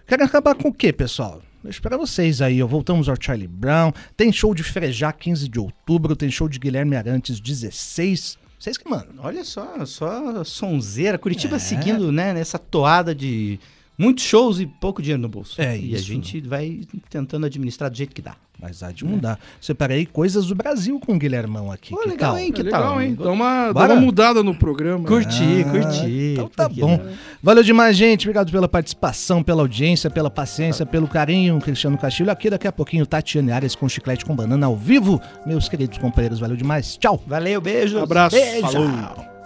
Quero acabar com o quê, pessoal? Deixa para vocês aí, ó. voltamos ao Charlie Brown, tem show de Frejá 15 de outubro, tem show de Guilherme Arantes 16. Vocês que mandam. Olha só, só sonzeira. Curitiba É. seguindo, né, nessa toada de muitos shows e pouco dinheiro no bolso. É E a isso. gente vai tentando administrar do jeito que dá. Mas há de mudar. Separei coisas do Brasil com o Guilhermão aqui. Pô, que legal, tal? hein? Que É legal, tal? hein? Dá uma, dá uma mudada no programa. Curti, Ah, curti. Então tá bom. não? Valeu demais, gente. Obrigado pela participação, pela audiência, pela paciência, pelo carinho. Cristiano Castilho aqui. Daqui a pouquinho, Tatiane Arias com chiclete com banana ao vivo. Meus queridos companheiros, valeu demais. Tchau. Valeu, beijos. Abraço. Beijo. Falou.